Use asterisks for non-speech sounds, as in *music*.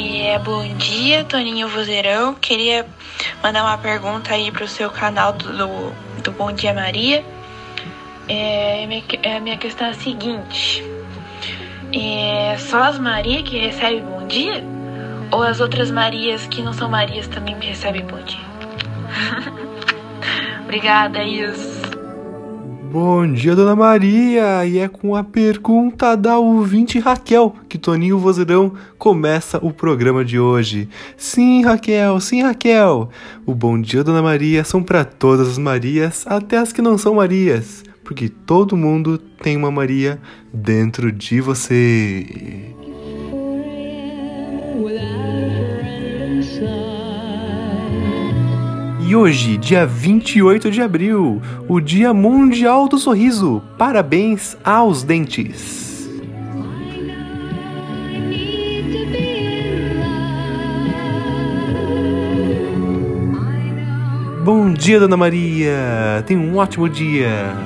É, bom dia, Toninho Vozeirão. Queria mandar uma pergunta aí pro seu canal do, do, Bom Dia Maria. É, minha, a minha questão é a seguinte: é só as Maria que recebem bom dia? Ou as outras Marias que não são Marias também recebem bom dia? *laughs* Obrigada, Is. Bom dia, Dona Maria! E é com a pergunta da ouvinte Raquel que Toninho Vozeirão começa o programa de hoje. Sim, Raquel, sim, Raquel! O Bom Dia, Dona Maria são para todas as Marias, até as que não são Marias, porque todo mundo tem uma Maria dentro de você. E hoje, dia 28 de abril, o Dia Mundial do Sorriso. Parabéns aos dentes. Bom dia, Dona Maria. Tenha um ótimo dia.